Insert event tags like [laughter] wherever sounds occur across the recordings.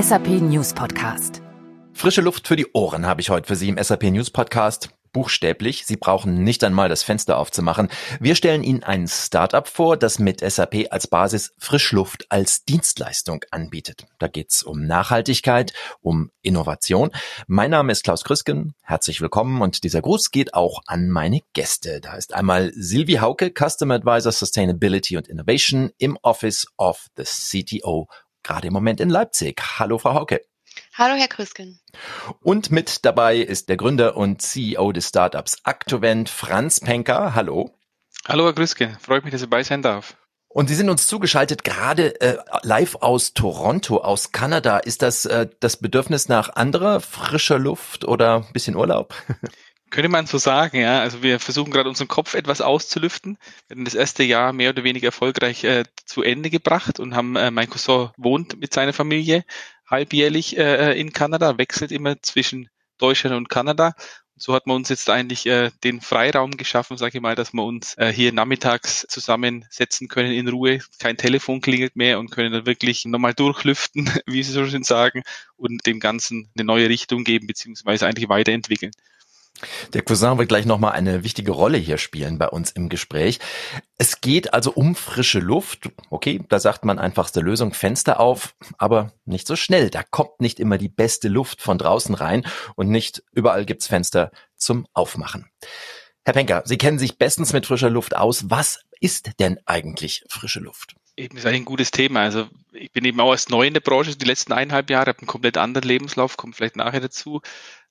SAP News Podcast. Frische Luft für die Ohren habe ich heute für Sie im SAP News Podcast. Buchstäblich, Sie brauchen nicht einmal das Fenster aufzumachen. Wir stellen Ihnen ein Startup vor, das mit SAP als Basis Frischluft als Dienstleistung anbietet. Da geht's um Nachhaltigkeit, um Innovation. Mein Name ist Klaus Krüsken. Herzlich willkommen und dieser Gruß geht auch an meine Gäste. Da ist einmal Silvi Hauke, Customer Advisor Sustainability und Innovation im Office of the CTO, gerade im Moment in Leipzig. Hallo, Frau Hauke. Hallo, Herr Krüsken. Und mit dabei ist der Gründer und CEO des Startups Actovent, Franz Penker. Hallo. Hallo, Herr Krüsken. Freut mich, dass ich dabei sein darf. Und Sie sind uns zugeschaltet gerade äh, live aus Toronto, aus Kanada. Ist das äh, das Bedürfnis nach anderer frischer Luft oder ein bisschen Urlaub? [laughs] Könnte man so sagen, ja. Also wir versuchen gerade unseren Kopf etwas auszulüften. Wir haben das erste Jahr mehr oder weniger erfolgreich äh, zu Ende gebracht und haben, äh, mein Cousin wohnt mit seiner Familie halbjährlich äh, in Kanada, wechselt immer zwischen Deutschland und Kanada. Und so hat man uns jetzt eigentlich äh, den Freiraum geschaffen, sage ich mal, dass wir uns äh, hier nachmittags zusammensetzen können in Ruhe. Kein Telefon klingelt mehr und können dann wirklich nochmal durchlüften, [laughs] wie Sie so schön sagen, und dem Ganzen eine neue Richtung geben, beziehungsweise eigentlich weiterentwickeln. Der Cousin wird gleich nochmal eine wichtige Rolle hier spielen bei uns im Gespräch. Es geht also um frische Luft. Okay, da sagt man einfachste Lösung, Fenster auf, aber nicht so schnell. Da kommt nicht immer die beste Luft von draußen rein und nicht überall gibt's Fenster zum Aufmachen. Herr Penker, Sie kennen sich bestens mit frischer Luft aus. Was ist denn eigentlich frische Luft? Eben ist eigentlich ein gutes Thema. Also ich bin eben auch erst neu in der Branche, die letzten eineinhalb Jahre, habe einen komplett anderen Lebenslauf, kommt vielleicht nachher dazu.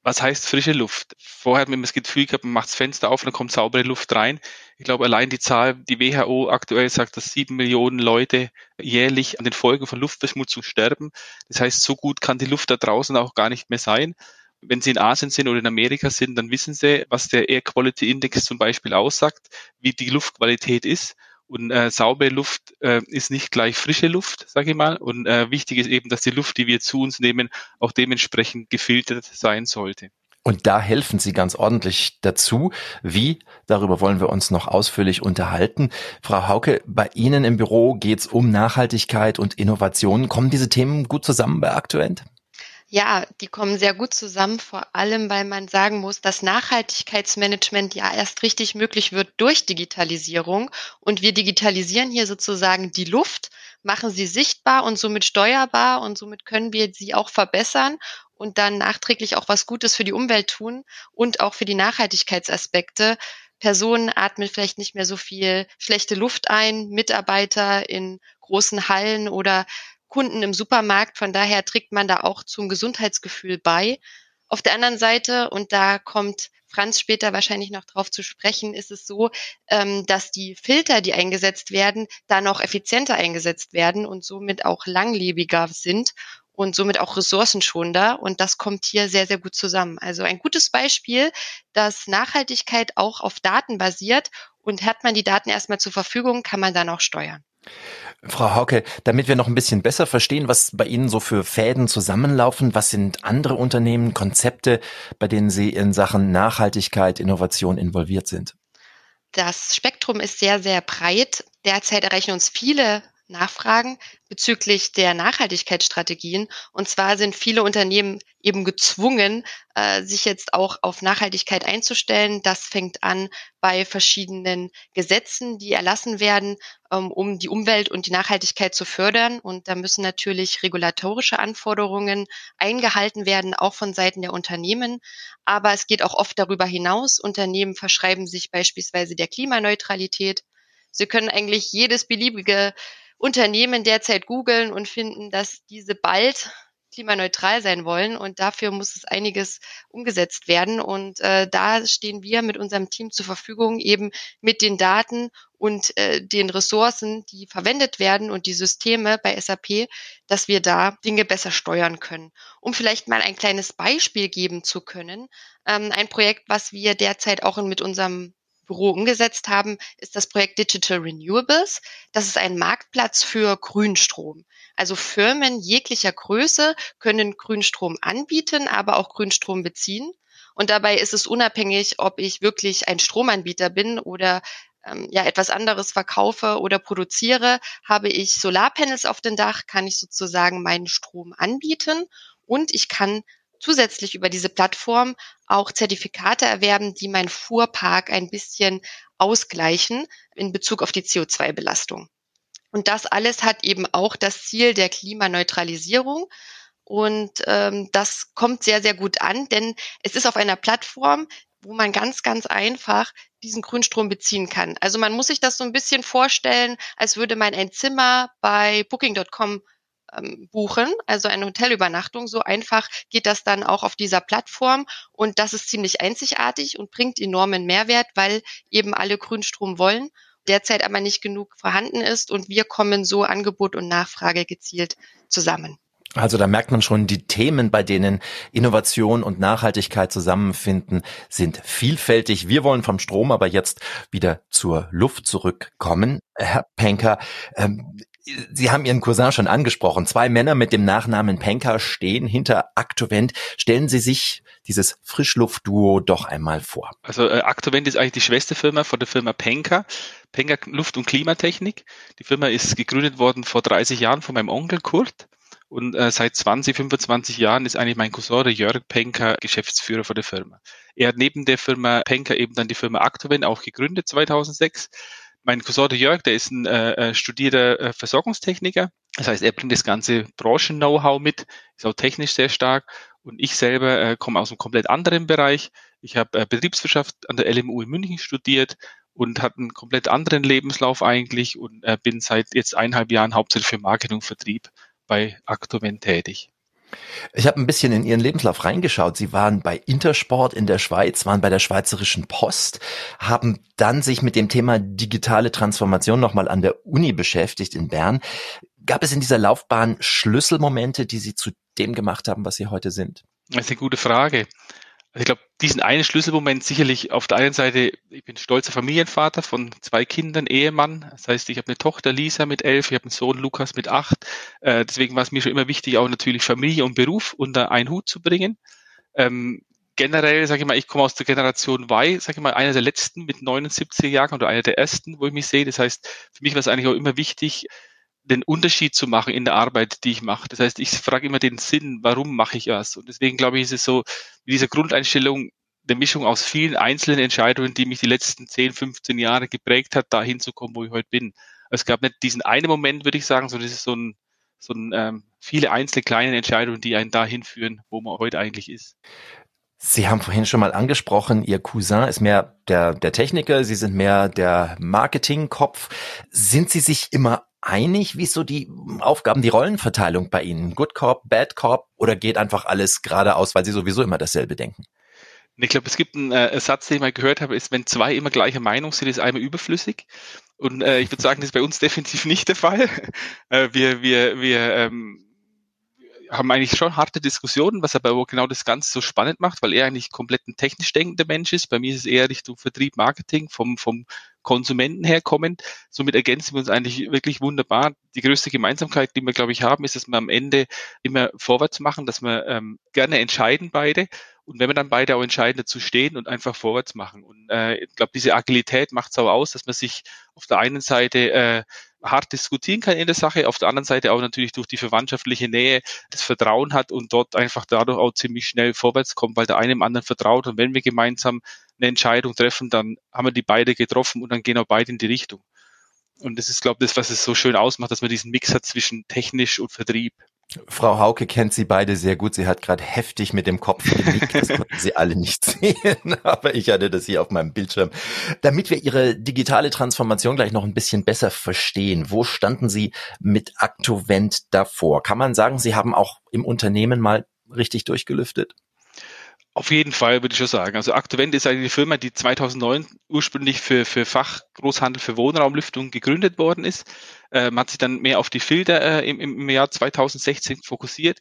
Was heißt frische Luft? Vorher hat man das Gefühl gehabt, man macht das Fenster auf und dann kommt saubere Luft rein. Ich glaube, allein die Zahl, die WHO aktuell sagt, dass sieben Millionen Leute jährlich an den Folgen von Luftverschmutzung sterben. Das heißt, so gut kann die Luft da draußen auch gar nicht mehr sein. Wenn Sie in Asien sind oder in Amerika sind, dann wissen Sie, was der Air Quality Index zum Beispiel aussagt, wie die Luftqualität ist. Und äh, saubere Luft äh, ist nicht gleich frische Luft, sage ich mal. Und äh, wichtig ist eben, dass die Luft, die wir zu uns nehmen, auch dementsprechend gefiltert sein sollte. Und da helfen Sie ganz ordentlich dazu. Wie? Darüber wollen wir uns noch ausführlich unterhalten. Frau Hauke, bei Ihnen im Büro geht es um Nachhaltigkeit und Innovation. Kommen diese Themen gut zusammen bei Aktuent? Ja, die kommen sehr gut zusammen, vor allem weil man sagen muss, dass Nachhaltigkeitsmanagement ja erst richtig möglich wird durch Digitalisierung. Und wir digitalisieren hier sozusagen die Luft, machen sie sichtbar und somit steuerbar und somit können wir sie auch verbessern und dann nachträglich auch was Gutes für die Umwelt tun und auch für die Nachhaltigkeitsaspekte. Personen atmen vielleicht nicht mehr so viel schlechte Luft ein, Mitarbeiter in großen Hallen oder Kunden im Supermarkt. Von daher trägt man da auch zum Gesundheitsgefühl bei. Auf der anderen Seite, und da kommt Franz später wahrscheinlich noch drauf zu sprechen, ist es so, ähm, dass die Filter, die eingesetzt werden, da noch effizienter eingesetzt werden und somit auch langlebiger sind und somit auch ressourcenschonender. Und das kommt hier sehr, sehr gut zusammen. Also ein gutes Beispiel, dass Nachhaltigkeit auch auf Daten basiert und hat man die Daten erstmal zur Verfügung, kann man dann auch steuern. Frau Hauke, damit wir noch ein bisschen besser verstehen, was bei Ihnen so für Fäden zusammenlaufen, was sind andere Unternehmen, Konzepte, bei denen Sie in Sachen Nachhaltigkeit, Innovation involviert sind? Das Spektrum ist sehr, sehr breit. Derzeit erreichen uns viele Nachfragen bezüglich der Nachhaltigkeitsstrategien. Und zwar sind viele Unternehmen eben gezwungen, äh, sich jetzt auch auf Nachhaltigkeit einzustellen. Das fängt an bei verschiedenen Gesetzen, die erlassen werden, ähm, um die Umwelt und die Nachhaltigkeit zu fördern. Und da müssen natürlich regulatorische Anforderungen eingehalten werden, auch von Seiten der Unternehmen. Aber es geht auch oft darüber hinaus. Unternehmen verschreiben sich beispielsweise der Klimaneutralität. Sie können eigentlich jedes beliebige Unternehmen derzeit googeln und finden, dass diese bald klimaneutral sein wollen und dafür muss es einiges umgesetzt werden und äh, da stehen wir mit unserem Team zur Verfügung eben mit den Daten und äh, den Ressourcen, die verwendet werden und die Systeme bei SAP, dass wir da Dinge besser steuern können. Um vielleicht mal ein kleines Beispiel geben zu können, ähm, ein Projekt, was wir derzeit auch mit unserem Büro umgesetzt haben, ist das Projekt Digital Renewables. Das ist ein Marktplatz für Grünstrom. Also Firmen jeglicher Größe können Grünstrom anbieten, aber auch Grünstrom beziehen. Und dabei ist es unabhängig, ob ich wirklich ein Stromanbieter bin oder ähm, ja etwas anderes verkaufe oder produziere, habe ich Solarpanels auf dem Dach, kann ich sozusagen meinen Strom anbieten und ich kann zusätzlich über diese Plattform auch Zertifikate erwerben, die mein Fuhrpark ein bisschen ausgleichen in Bezug auf die CO2-Belastung. Und das alles hat eben auch das Ziel der Klimaneutralisierung. Und ähm, das kommt sehr, sehr gut an, denn es ist auf einer Plattform, wo man ganz, ganz einfach diesen Grünstrom beziehen kann. Also man muss sich das so ein bisschen vorstellen, als würde man ein Zimmer bei Booking.com ähm, buchen, also eine Hotelübernachtung. So einfach geht das dann auch auf dieser Plattform und das ist ziemlich einzigartig und bringt enormen Mehrwert, weil eben alle Grünstrom wollen, derzeit aber nicht genug vorhanden ist und wir kommen so Angebot und Nachfrage gezielt zusammen. Also da merkt man schon, die Themen, bei denen Innovation und Nachhaltigkeit zusammenfinden, sind vielfältig. Wir wollen vom Strom aber jetzt wieder zur Luft zurückkommen. Herr Penker, ähm, Sie haben Ihren Cousin schon angesprochen. Zwei Männer mit dem Nachnamen Penker stehen hinter Aktovent. Stellen Sie sich dieses Frischluftduo doch einmal vor. Also äh, Aktovent ist eigentlich die Schwesterfirma von der Firma Penker. Penker Luft- und Klimatechnik. Die Firma ist gegründet worden vor 30 Jahren von meinem Onkel Kurt. Und äh, seit 20, 25 Jahren ist eigentlich mein Cousin, der Jörg Penker, Geschäftsführer von der Firma. Er hat neben der Firma Penker eben dann die Firma Actovent auch gegründet 2006. Mein Cousin, Jörg, der ist ein äh, äh, studierter äh, Versorgungstechniker. Das heißt, er bringt das ganze Branchen-Know-how mit, ist auch technisch sehr stark. Und ich selber äh, komme aus einem komplett anderen Bereich. Ich habe äh, Betriebswirtschaft an der LMU in München studiert und hatte einen komplett anderen Lebenslauf eigentlich und äh, bin seit jetzt eineinhalb Jahren hauptsächlich für Marketing und Vertrieb bei Aktument tätig. Ich habe ein bisschen in Ihren Lebenslauf reingeschaut. Sie waren bei Intersport in der Schweiz, waren bei der Schweizerischen Post, haben dann sich mit dem Thema digitale Transformation nochmal an der Uni beschäftigt in Bern. Gab es in dieser Laufbahn Schlüsselmomente, die Sie zu dem gemacht haben, was Sie heute sind? Das ist eine gute Frage. Also ich glaube, diesen einen Schlüsselmoment sicherlich auf der einen Seite, ich bin stolzer Familienvater von zwei Kindern, Ehemann. Das heißt, ich habe eine Tochter Lisa mit elf, ich habe einen Sohn Lukas mit acht. Äh, deswegen war es mir schon immer wichtig, auch natürlich Familie und Beruf unter einen Hut zu bringen. Ähm, generell, sage ich mal, ich komme aus der Generation Y, sage ich mal, einer der letzten mit 79 Jahren oder einer der ersten, wo ich mich sehe. Das heißt, für mich war es eigentlich auch immer wichtig, den Unterschied zu machen in der Arbeit, die ich mache. Das heißt, ich frage immer den Sinn, warum mache ich was? Und deswegen glaube ich, ist es so, mit dieser Grundeinstellung der Mischung aus vielen einzelnen Entscheidungen, die mich die letzten 10, 15 Jahre geprägt hat, da hinzukommen, wo ich heute bin. Also es gab nicht diesen einen Moment, würde ich sagen, sondern es ist so ein, so ein ähm, viele einzelne kleine Entscheidungen, die einen dahin führen, wo man heute eigentlich ist. Sie haben vorhin schon mal angesprochen, Ihr Cousin ist mehr der, der Techniker, Sie sind mehr der Marketingkopf. Sind Sie sich immer einig? Wie ist so die Aufgaben, die Rollenverteilung bei Ihnen? Good Cop, Bad Cop oder geht einfach alles geradeaus, weil Sie sowieso immer dasselbe denken? Ich glaube, es gibt einen äh, Satz, den ich mal gehört habe, ist, wenn zwei immer gleicher Meinung sind, ist einmal überflüssig. Und äh, ich würde sagen, das ist bei uns [laughs] definitiv nicht der Fall. Äh, wir wir, wir ähm, haben eigentlich schon harte Diskussionen, was aber genau das Ganze so spannend macht, weil er eigentlich komplett ein technisch denkender Mensch ist. Bei mir ist es eher Richtung Vertrieb, Marketing, vom, vom Konsumenten herkommend. Somit ergänzen wir uns eigentlich wirklich wunderbar. Die größte Gemeinsamkeit, die wir, glaube ich, haben, ist, dass wir am Ende immer vorwärts machen, dass wir ähm, gerne entscheiden beide. Und wenn wir dann beide auch entscheiden, dazu stehen und einfach vorwärts machen. Und äh, ich glaube, diese Agilität macht es auch aus, dass man sich auf der einen Seite äh, hart diskutieren kann in der Sache, auf der anderen Seite auch natürlich durch die verwandtschaftliche Nähe das Vertrauen hat und dort einfach dadurch auch ziemlich schnell vorwärts kommt, weil der eine dem anderen vertraut und wenn wir gemeinsam eine Entscheidung treffen, dann haben wir die beide getroffen und dann gehen auch beide in die Richtung. Und das ist, glaube ich, das, was es so schön ausmacht, dass man diesen Mix hat zwischen technisch und Vertrieb. Frau Hauke kennt Sie beide sehr gut. Sie hat gerade heftig mit dem Kopf genickt. Das konnten Sie alle nicht [laughs] sehen, aber ich hatte das hier auf meinem Bildschirm. Damit wir Ihre digitale Transformation gleich noch ein bisschen besser verstehen, wo standen Sie mit Aktovent davor? Kann man sagen, Sie haben auch im Unternehmen mal richtig durchgelüftet? Auf jeden Fall würde ich schon sagen. Also Aktovent ist eine Firma, die 2009 ursprünglich für, für Fachgroßhandel für Wohnraumlüftung gegründet worden ist. Äh, man hat sich dann mehr auf die Filter äh, im, im Jahr 2016 fokussiert.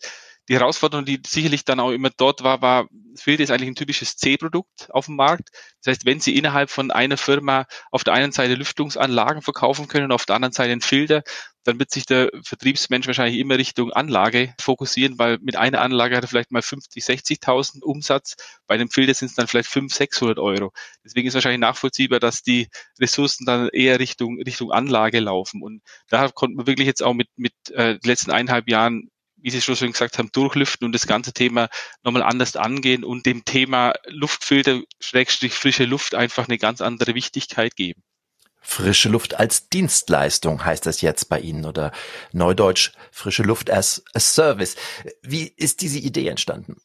Die Herausforderung, die sicherlich dann auch immer dort war, war, Filter ist eigentlich ein typisches C-Produkt auf dem Markt. Das heißt, wenn Sie innerhalb von einer Firma auf der einen Seite Lüftungsanlagen verkaufen können auf der anderen Seite einen Filter, dann wird sich der Vertriebsmensch wahrscheinlich immer Richtung Anlage fokussieren, weil mit einer Anlage hat er vielleicht mal 50, 60.000 Umsatz. Bei einem Filter sind es dann vielleicht 500, 600 Euro. Deswegen ist wahrscheinlich nachvollziehbar, dass die Ressourcen dann eher Richtung, Richtung Anlage laufen. Und da konnten wir wirklich jetzt auch mit, mit äh, den letzten eineinhalb Jahren wie Sie schon gesagt haben, durchlüften und das ganze Thema nochmal anders angehen und dem Thema Luftfilter, Schrägstrich frische Luft einfach eine ganz andere Wichtigkeit geben. Frische Luft als Dienstleistung heißt das jetzt bei Ihnen oder Neudeutsch frische Luft as a Service. Wie ist diese Idee entstanden?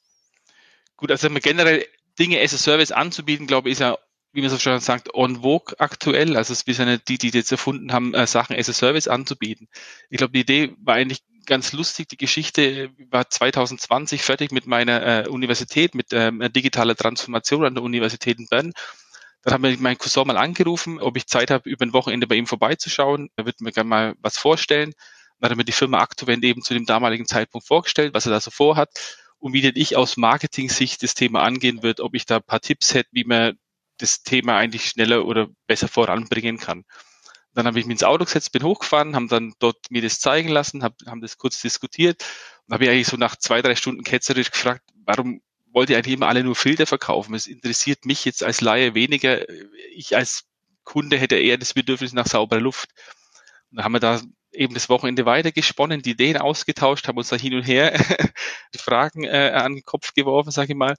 Gut, also generell Dinge as a Service anzubieten, glaube ich, ist ja, wie man so schon sagt, on vogue aktuell. Also wir sind ja die, die jetzt erfunden haben, äh, Sachen as a Service anzubieten. Ich glaube, die Idee war eigentlich ganz lustig. Die Geschichte war 2020 fertig mit meiner äh, Universität, mit ähm, digitaler Transformation an der Universität in Bern. Dann hat mir mein Cousin mal angerufen, ob ich Zeit habe, über ein Wochenende bei ihm vorbeizuschauen. Er würde mir gerne mal was vorstellen. Dann hat er mir die Firma Aktovent eben zu dem damaligen Zeitpunkt vorgestellt, was er da so vorhat und wie denn ich aus Marketing-Sicht das Thema angehen wird, ob ich da ein paar Tipps hätte, wie man das Thema eigentlich schneller oder besser voranbringen kann. Dann habe ich mich ins Auto gesetzt, bin hochgefahren, haben dann dort mir das zeigen lassen, hab, haben das kurz diskutiert und habe ich eigentlich so nach zwei, drei Stunden ketzerisch gefragt, warum wollt ihr eigentlich immer alle nur Filter verkaufen? Es interessiert mich jetzt als Laie weniger. Ich als Kunde hätte eher das Bedürfnis nach sauberer Luft. Und dann haben wir da eben das Wochenende weitergesponnen, die Ideen ausgetauscht, haben uns da hin und her die [laughs] Fragen äh, an den Kopf geworfen, sage ich mal.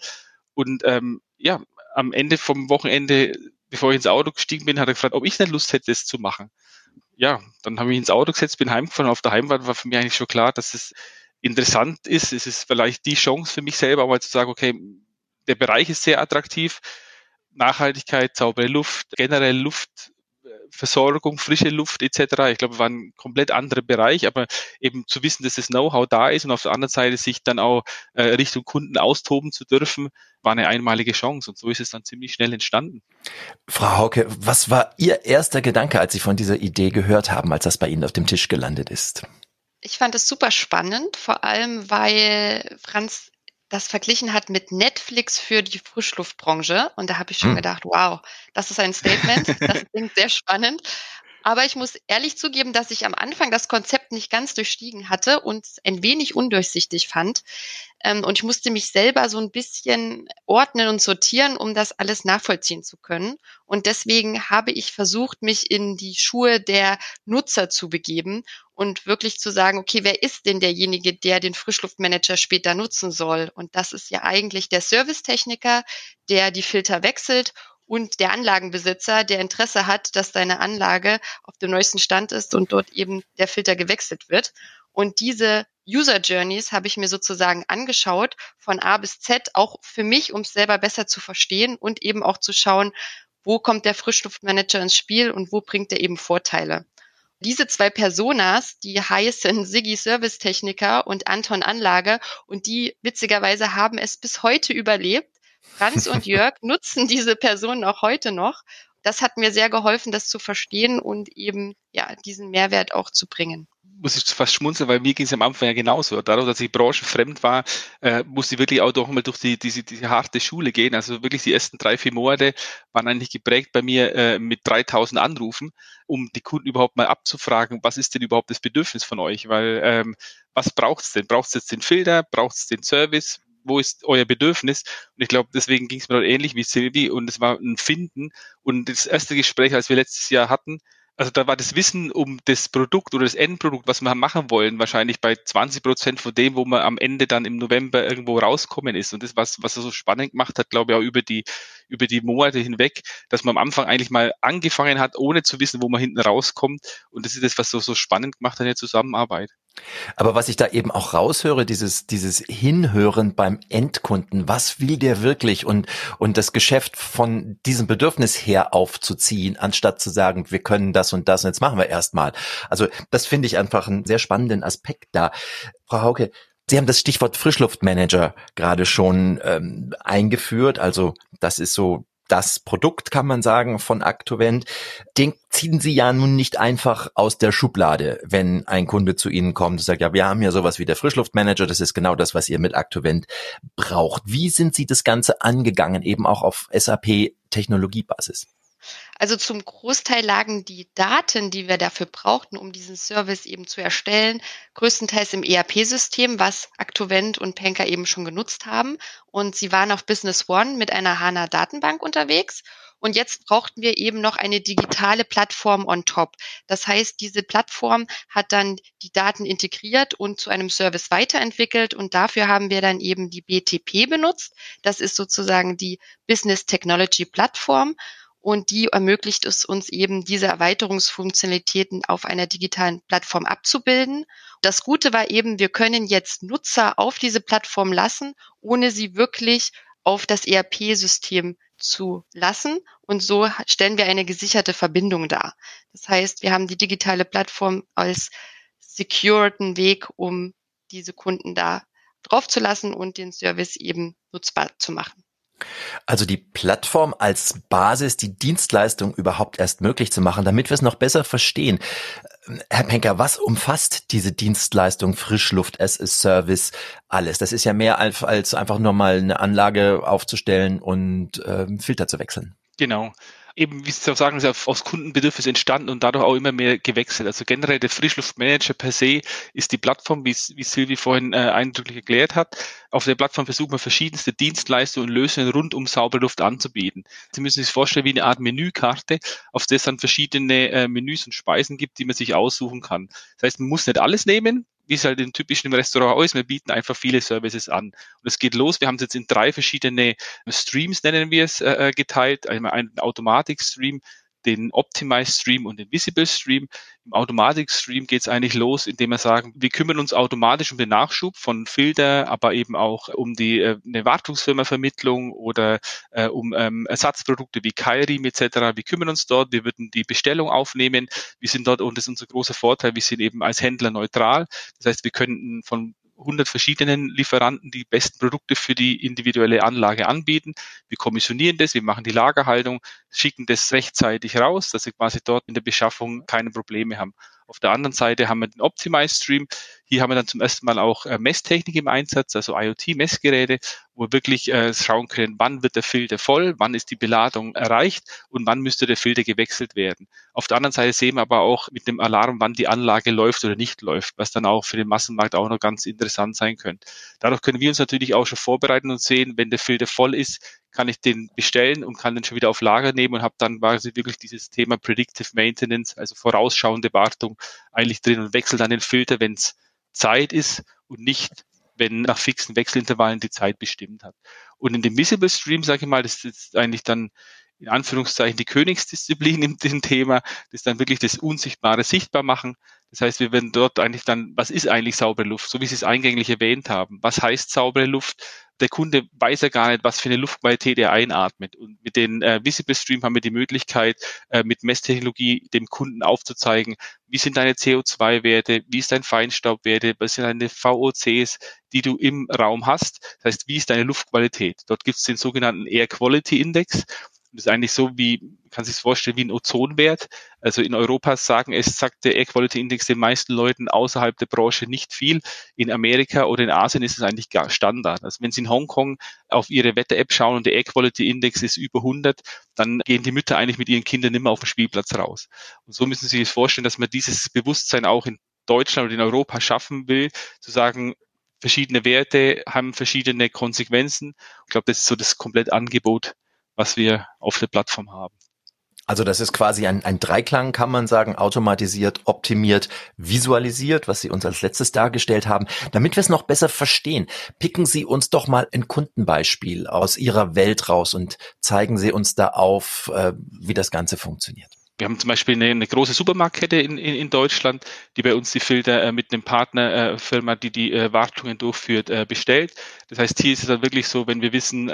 Und ähm, ja, am Ende vom Wochenende bevor ich ins Auto gestiegen bin, hat er gefragt, ob ich nicht Lust hätte, das zu machen. Ja, dann habe ich ins Auto gesetzt, bin heimgefahren. Auf der Heimfahrt war für mich eigentlich schon klar, dass es interessant ist. Es ist vielleicht die Chance für mich selber, mal zu sagen, okay, der Bereich ist sehr attraktiv. Nachhaltigkeit, saubere Luft, generell Luft Versorgung, frische Luft etc. Ich glaube, war ein komplett anderer Bereich, aber eben zu wissen, dass das Know-how da ist und auf der anderen Seite sich dann auch äh, Richtung Kunden austoben zu dürfen, war eine einmalige Chance und so ist es dann ziemlich schnell entstanden. Frau Hauke, was war Ihr erster Gedanke, als Sie von dieser Idee gehört haben, als das bei Ihnen auf dem Tisch gelandet ist? Ich fand es super spannend, vor allem weil Franz das verglichen hat mit Netflix für die Frischluftbranche. Und da habe ich schon hm. gedacht, wow, das ist ein Statement. Das klingt sehr spannend. Aber ich muss ehrlich zugeben, dass ich am Anfang das Konzept nicht ganz durchstiegen hatte und ein wenig undurchsichtig fand. Ähm, und ich musste mich selber so ein bisschen ordnen und sortieren, um das alles nachvollziehen zu können. Und deswegen habe ich versucht, mich in die Schuhe der Nutzer zu begeben und wirklich zu sagen, okay, wer ist denn derjenige, der den Frischluftmanager später nutzen soll? Und das ist ja eigentlich der Servicetechniker, der die Filter wechselt und der Anlagenbesitzer, der Interesse hat, dass deine Anlage auf dem neuesten Stand ist und dort eben der Filter gewechselt wird. Und diese User Journeys habe ich mir sozusagen angeschaut von A bis Z, auch für mich, um es selber besser zu verstehen und eben auch zu schauen, wo kommt der Frischluftmanager ins Spiel und wo bringt er eben Vorteile. Diese zwei Personas, die heißen Siggi Service Techniker und Anton Anlage und die witzigerweise haben es bis heute überlebt Franz und Jörg [laughs] nutzen diese Personen auch heute noch. Das hat mir sehr geholfen, das zu verstehen und eben ja diesen Mehrwert auch zu bringen muss ich fast schmunzeln, weil mir ging es am Anfang ja genauso. Dadurch, dass ich branchenfremd war, äh, musste ich wirklich auch doch mal durch die, diese, diese harte Schule gehen. Also wirklich die ersten drei, vier Monate waren eigentlich geprägt bei mir äh, mit 3000 Anrufen, um die Kunden überhaupt mal abzufragen, was ist denn überhaupt das Bedürfnis von euch? Weil ähm, was braucht's denn? Braucht's jetzt den Filter? Braucht's den Service? Wo ist euer Bedürfnis? Und ich glaube, deswegen ging es mir dort ähnlich wie Silvi und es war ein Finden. Und das erste Gespräch, als wir letztes Jahr hatten, also da war das Wissen um das Produkt oder das Endprodukt, was wir machen wollen, wahrscheinlich bei 20 Prozent von dem, wo man am Ende dann im November irgendwo rauskommen ist. Und das, was, was er so spannend gemacht hat, glaube ich, auch über die, über die Monate hinweg, dass man am Anfang eigentlich mal angefangen hat, ohne zu wissen, wo man hinten rauskommt. Und das ist das, was so, so spannend gemacht hat in der Zusammenarbeit. Aber was ich da eben auch raushöre, dieses, dieses Hinhören beim Endkunden, was will der wirklich und, und das Geschäft von diesem Bedürfnis her aufzuziehen, anstatt zu sagen, wir können das und das und jetzt machen wir erstmal. Also das finde ich einfach einen sehr spannenden Aspekt da. Frau Hauke, Sie haben das Stichwort Frischluftmanager gerade schon ähm, eingeführt. Also das ist so das Produkt, kann man sagen, von Aktovent, den ziehen Sie ja nun nicht einfach aus der Schublade, wenn ein Kunde zu Ihnen kommt und sagt, ja, wir haben ja sowas wie der Frischluftmanager, das ist genau das, was ihr mit Aktovent braucht. Wie sind Sie das Ganze angegangen, eben auch auf SAP Technologiebasis? Also zum Großteil lagen die Daten, die wir dafür brauchten, um diesen Service eben zu erstellen, größtenteils im ERP-System, was Actovent und Penker eben schon genutzt haben. Und sie waren auf Business One mit einer HANA-Datenbank unterwegs. Und jetzt brauchten wir eben noch eine digitale Plattform on top. Das heißt, diese Plattform hat dann die Daten integriert und zu einem Service weiterentwickelt. Und dafür haben wir dann eben die BTP benutzt. Das ist sozusagen die Business Technology Plattform und die ermöglicht es uns eben, diese Erweiterungsfunktionalitäten auf einer digitalen Plattform abzubilden. Das Gute war eben, wir können jetzt Nutzer auf diese Plattform lassen, ohne sie wirklich auf das ERP-System zu lassen. Und so stellen wir eine gesicherte Verbindung dar. Das heißt, wir haben die digitale Plattform als secureden Weg, um diese Kunden da drauf zu lassen und den Service eben nutzbar zu machen. Also die Plattform als Basis, die Dienstleistung überhaupt erst möglich zu machen, damit wir es noch besser verstehen. Herr Penker, was umfasst diese Dienstleistung Frischluft as a Service alles? Das ist ja mehr als, einfach nur mal eine Anlage aufzustellen und äh, Filter zu wechseln. Genau eben, wie Sie auch sagen, ist aus Kundenbedürfnis entstanden und dadurch auch immer mehr gewechselt. Also generell der Frischluftmanager per se ist die Plattform, wie, wie Silvi vorhin äh, eindrücklich erklärt hat. Auf der Plattform versuchen wir verschiedenste Dienstleistungen und Lösungen rund um saubere Luft anzubieten. Sie müssen sich vorstellen wie eine Art Menükarte, auf der es dann verschiedene äh, Menüs und Speisen gibt, die man sich aussuchen kann. Das heißt, man muss nicht alles nehmen, wie es halt in typischen Restaurant ist, wir bieten einfach viele Services an. Und es geht los, wir haben es jetzt in drei verschiedene Streams, nennen wir es, äh, äh geteilt. Einmal einen Automatik-Stream, den Optimize Stream und den Visible Stream. Im Automatic Stream geht es eigentlich los, indem wir sagen, wir kümmern uns automatisch um den Nachschub von Filter, aber eben auch um die äh, eine Wartungsfirma-Vermittlung oder äh, um ähm, Ersatzprodukte wie Kairim etc. Wir kümmern uns dort, wir würden die Bestellung aufnehmen. Wir sind dort, und das ist unser großer Vorteil, wir sind eben als Händler neutral. Das heißt, wir könnten von 100 verschiedenen Lieferanten die besten Produkte für die individuelle Anlage anbieten. Wir kommissionieren das, wir machen die Lagerhaltung, schicken das rechtzeitig raus, dass wir quasi dort in der Beschaffung keine Probleme haben. Auf der anderen Seite haben wir den Optimize Stream. Hier haben wir dann zum ersten Mal auch äh, Messtechnik im Einsatz, also IoT-Messgeräte, wo wir wirklich äh, schauen können, wann wird der Filter voll, wann ist die Beladung erreicht und wann müsste der Filter gewechselt werden. Auf der anderen Seite sehen wir aber auch mit dem Alarm, wann die Anlage läuft oder nicht läuft, was dann auch für den Massenmarkt auch noch ganz interessant sein könnte. Dadurch können wir uns natürlich auch schon vorbereiten und sehen, wenn der Filter voll ist, kann ich den bestellen und kann den schon wieder auf Lager nehmen und habe dann quasi wirklich dieses Thema Predictive Maintenance, also vorausschauende Wartung eigentlich drin und wechsle dann den Filter, wenn es Zeit ist und nicht, wenn nach fixen Wechselintervallen die Zeit bestimmt hat. Und in dem Visible Stream, sage ich mal, das ist eigentlich dann in Anführungszeichen die Königsdisziplin in dem Thema, das dann wirklich das Unsichtbare sichtbar machen. Das heißt, wir werden dort eigentlich dann, was ist eigentlich saubere Luft, so wie Sie es eingänglich erwähnt haben. Was heißt saubere Luft? Der Kunde weiß ja gar nicht, was für eine Luftqualität er einatmet. Und mit den äh, Visible Stream haben wir die Möglichkeit, äh, mit Messtechnologie dem Kunden aufzuzeigen, wie sind deine CO2-Werte, wie ist dein Feinstaubwerte, was sind deine VOCs, die du im Raum hast. Das heißt, wie ist deine Luftqualität? Dort gibt es den sogenannten Air Quality Index. Das ist eigentlich so wie, kann sich vorstellen, wie ein Ozonwert. Also in Europa sagen es, sagt der Air Quality Index den meisten Leuten außerhalb der Branche nicht viel. In Amerika oder in Asien ist es eigentlich gar Standard. Also wenn Sie in Hongkong auf Ihre Wetter-App schauen und der Air Quality Index ist über 100, dann gehen die Mütter eigentlich mit ihren Kindern mehr auf den Spielplatz raus. Und so müssen Sie sich vorstellen, dass man dieses Bewusstsein auch in Deutschland oder in Europa schaffen will, zu sagen, verschiedene Werte haben verschiedene Konsequenzen. Ich glaube, das ist so das komplette Angebot, was wir auf der Plattform haben. Also das ist quasi ein, ein Dreiklang, kann man sagen, automatisiert, optimiert, visualisiert, was Sie uns als letztes dargestellt haben. Damit wir es noch besser verstehen, picken Sie uns doch mal ein Kundenbeispiel aus Ihrer Welt raus und zeigen Sie uns da auf, äh, wie das Ganze funktioniert. Wir haben zum Beispiel eine, eine große Supermarktkette in, in, in, Deutschland, die bei uns die Filter äh, mit einem Partnerfirma, äh, die die äh, Wartungen durchführt, äh, bestellt. Das heißt, hier ist es dann wirklich so, wenn wir wissen,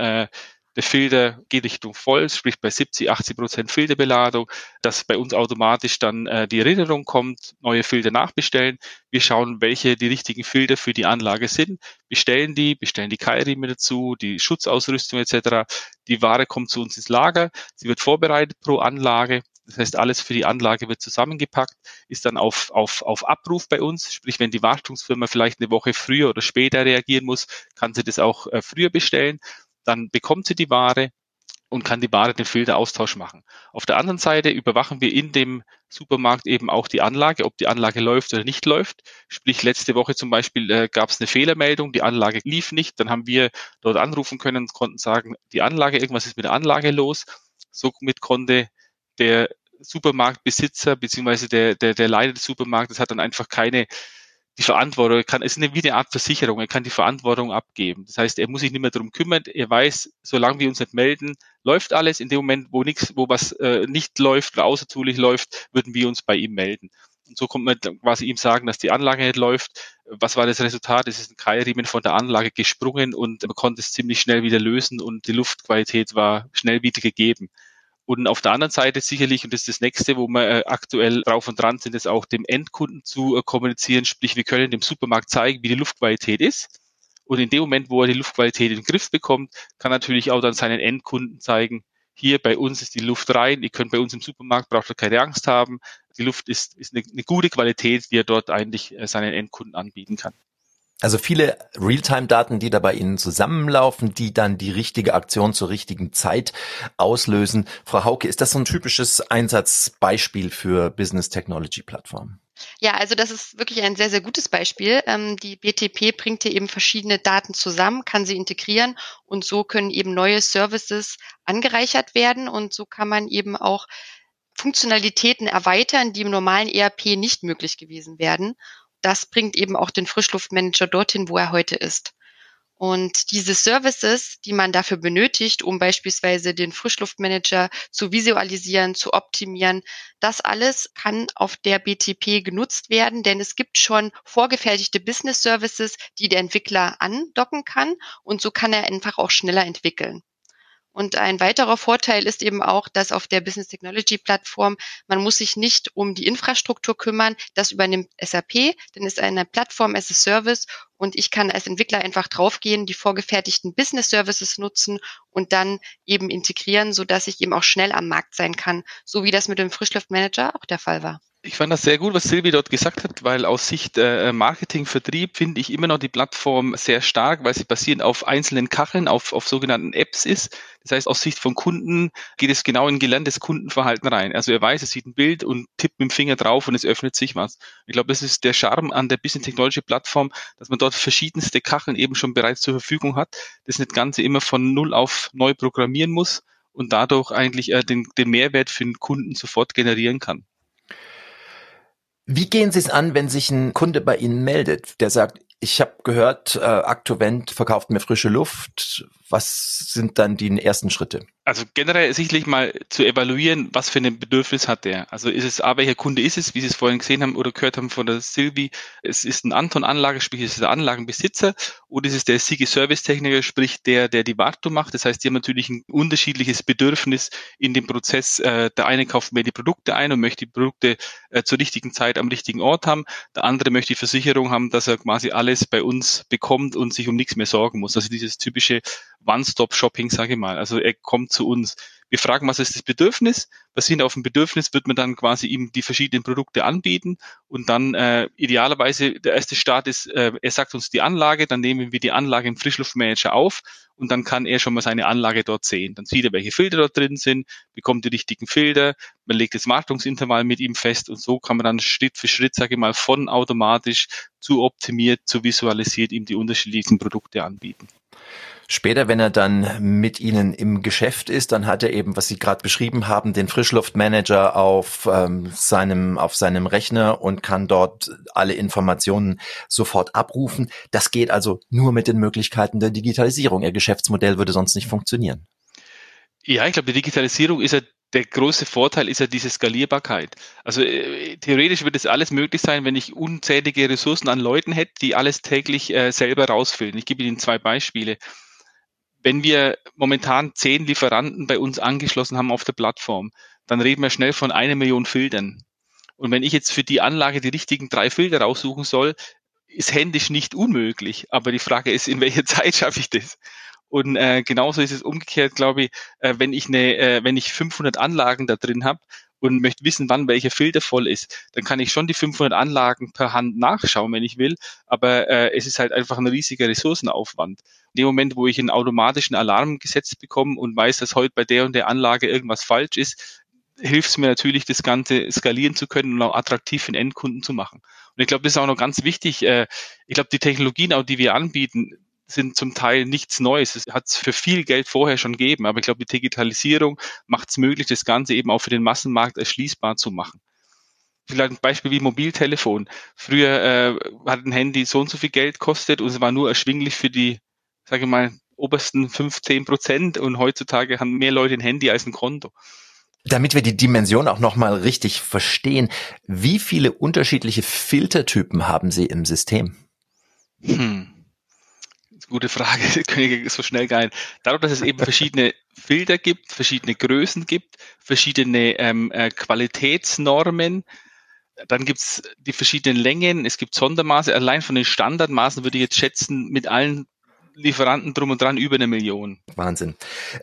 der Filter geht Richtung voll, sprich bei 70, 80 Prozent Filterbeladung, dass bei uns automatisch dann äh, die Erinnerung kommt, neue Filter nachbestellen. Wir schauen, welche die richtigen Filter für die Anlage sind, bestellen die, bestellen die Keilriemen dazu, die Schutzausrüstung etc. Die Ware kommt zu uns ins Lager, sie wird vorbereitet pro Anlage. Das heißt, alles für die Anlage wird zusammengepackt, ist dann auf, auf, auf Abruf bei uns. Sprich, wenn die Wartungsfirma vielleicht eine Woche früher oder später reagieren muss, kann sie das auch äh, früher bestellen dann bekommt sie die Ware und kann die Ware den Filteraustausch machen. Auf der anderen Seite überwachen wir in dem Supermarkt eben auch die Anlage, ob die Anlage läuft oder nicht läuft. Sprich, letzte Woche zum Beispiel äh, gab es eine Fehlermeldung, die Anlage lief nicht. Dann haben wir dort anrufen können und konnten sagen, die Anlage, irgendwas ist mit der Anlage los. Somit konnte der Supermarktbesitzer beziehungsweise der, der, der Leiter des Supermarktes hat dann einfach keine die Verantwortung, er kann, es ist wie eine Art Versicherung, er kann die Verantwortung abgeben. Das heißt, er muss sich nicht mehr darum kümmern, er weiß, solange wir uns nicht melden, läuft alles. In dem Moment, wo nichts, wo was äh, nicht läuft oder außerzulich läuft, würden wir uns bei ihm melden. Und so kommt man quasi ihm sagen, dass die Anlage nicht läuft. Was war das Resultat? Es ist ein Keilriemen von der Anlage gesprungen und man konnte es ziemlich schnell wieder lösen und die Luftqualität war schnell wieder gegeben. Und auf der anderen Seite sicherlich, und das ist das nächste, wo wir äh, aktuell drauf und dran sind, ist auch dem Endkunden zu äh, kommunizieren. Sprich, wir können dem Supermarkt zeigen, wie die Luftqualität ist. Und in dem Moment, wo er die Luftqualität in den Griff bekommt, kann natürlich auch dann seinen Endkunden zeigen, hier bei uns ist die Luft rein, ihr könnt bei uns im Supermarkt, braucht ihr keine Angst haben. Die Luft ist, ist eine, eine gute Qualität, die er dort eigentlich äh, seinen Endkunden anbieten kann. Also viele Realtime-Daten, die da bei Ihnen zusammenlaufen, die dann die richtige Aktion zur richtigen Zeit auslösen. Frau Hauke, ist das so ein typisches Einsatzbeispiel für Business Technology Plattformen? Ja, also das ist wirklich ein sehr, sehr gutes Beispiel. Ähm, die BTP bringt hier eben verschiedene Daten zusammen, kann sie integrieren und so können eben neue Services angereichert werden und so kann man eben auch Funktionalitäten erweitern, die im normalen ERP nicht möglich gewesen wären das bringt eben auch den Frischluftmanager dorthin, wo er heute ist. Und diese Services, die man dafür benötigt, um beispielsweise den Frischluftmanager zu visualisieren, zu optimieren, das alles kann auf der BTP genutzt werden, denn es gibt schon vorgefertigte Business Services, die der Entwickler andocken kann und so kann er einfach auch schneller entwickeln. Und ein weiterer Vorteil ist eben auch, dass auf der Business Technology Plattform man muss sich nicht um die Infrastruktur kümmern. Das übernimmt SAP, denn es ist eine Plattform as a Service und ich kann als Entwickler einfach draufgehen, die vorgefertigten Business Services nutzen und dann eben integrieren, so dass ich eben auch schnell am Markt sein kann, so wie das mit dem Frischluftmanager auch der Fall war. Ich fand das sehr gut, was Silvi dort gesagt hat, weil aus Sicht äh, Marketing, Vertrieb finde ich immer noch die Plattform sehr stark, weil sie basierend auf einzelnen Kacheln, auf, auf sogenannten Apps ist. Das heißt, aus Sicht von Kunden geht es genau in gelerntes Kundenverhalten rein. Also er weiß, er sieht ein Bild und tippt mit dem Finger drauf und es öffnet sich was. Ich glaube, das ist der Charme an der Business Technology Plattform, dass man dort verschiedenste Kacheln eben schon bereits zur Verfügung hat, das nicht Ganze immer von null auf neu programmieren muss und dadurch eigentlich äh, den, den Mehrwert für den Kunden sofort generieren kann. Wie gehen Sie es an, wenn sich ein Kunde bei Ihnen meldet, der sagt, ich habe gehört, äh, Aktovent verkauft mir frische Luft. Was sind dann die ersten Schritte? Also generell sicherlich mal zu evaluieren, was für ein Bedürfnis hat der. Also ist es, A, welcher Kunde ist es, wie Sie es vorhin gesehen haben oder gehört haben von der Silvi, es ist ein Anton-Anlage, sprich es ist der Anlagenbesitzer oder ist es der Sigi Service-Techniker, sprich der, der die Wartung macht. Das heißt, die haben natürlich ein unterschiedliches Bedürfnis in dem Prozess. Äh, der eine kauft mehr die Produkte ein und möchte die Produkte äh, zur richtigen Zeit am richtigen Ort haben. Der andere möchte die Versicherung haben, dass er quasi alles bei uns bekommt und sich um nichts mehr sorgen muss. Also dieses typische One-Stop-Shopping, sage ich mal. Also er kommt zu uns. Wir fragen, was ist das Bedürfnis? Basierend auf dem Bedürfnis wird man dann quasi ihm die verschiedenen Produkte anbieten und dann äh, idealerweise der erste Start ist, äh, er sagt uns die Anlage, dann nehmen wir die Anlage im Frischluftmanager auf und dann kann er schon mal seine Anlage dort sehen. Dann sieht er, welche Filter dort drin sind, bekommt die richtigen Filter, man legt das Wartungsintervall mit ihm fest und so kann man dann Schritt für Schritt, sage ich mal, von automatisch zu optimiert, zu visualisiert ihm die unterschiedlichen Produkte anbieten. Später, wenn er dann mit Ihnen im Geschäft ist, dann hat er eben, was Sie gerade beschrieben haben, den Frischluftmanager auf ähm, seinem auf seinem Rechner und kann dort alle Informationen sofort abrufen. Das geht also nur mit den Möglichkeiten der Digitalisierung. Ihr Geschäftsmodell würde sonst nicht funktionieren. Ja, ich glaube, die Digitalisierung ist ja der große Vorteil ist ja diese Skalierbarkeit. Also äh, theoretisch wird es alles möglich sein, wenn ich unzählige Ressourcen an Leuten hätte, die alles täglich äh, selber rausfüllen. Ich gebe Ihnen zwei Beispiele wenn wir momentan zehn Lieferanten bei uns angeschlossen haben auf der Plattform, dann reden wir schnell von einer Million Filtern. Und wenn ich jetzt für die Anlage die richtigen drei Filter raussuchen soll, ist händisch nicht unmöglich. Aber die Frage ist, in welcher [laughs] Zeit schaffe ich das? Und äh, genauso ist es umgekehrt, glaube ich, äh, wenn ich eine, äh, wenn ich 500 Anlagen da drin habe und möchte wissen, wann welcher Filter voll ist, dann kann ich schon die 500 Anlagen per Hand nachschauen, wenn ich will. Aber äh, es ist halt einfach ein riesiger Ressourcenaufwand. In dem Moment, wo ich einen automatischen Alarm gesetzt bekomme und weiß, dass heute bei der und der Anlage irgendwas falsch ist, hilft es mir natürlich, das Ganze skalieren zu können und auch attraktiv für den Endkunden zu machen. Und ich glaube, das ist auch noch ganz wichtig. Äh, ich glaube, die Technologien, auch die wir anbieten, sind zum Teil nichts Neues. Es hat es für viel Geld vorher schon gegeben, aber ich glaube, die Digitalisierung macht es möglich, das Ganze eben auch für den Massenmarkt erschließbar zu machen. Vielleicht ein Beispiel wie Mobiltelefon. Früher äh, hat ein Handy so und so viel Geld kostet und es war nur erschwinglich für die, sage ich mal, obersten 15 Prozent und heutzutage haben mehr Leute ein Handy als ein Konto. Damit wir die Dimension auch nochmal richtig verstehen, wie viele unterschiedliche Filtertypen haben Sie im System? Hm gute Frage, [laughs] Könige so schnell nicht. Dadurch, dass es eben verschiedene Filter gibt, verschiedene Größen gibt, verschiedene ähm, äh, Qualitätsnormen, dann gibt's die verschiedenen Längen, es gibt Sondermaße. Allein von den Standardmaßen würde ich jetzt schätzen, mit allen Lieferanten drum und dran über eine Million. Wahnsinn.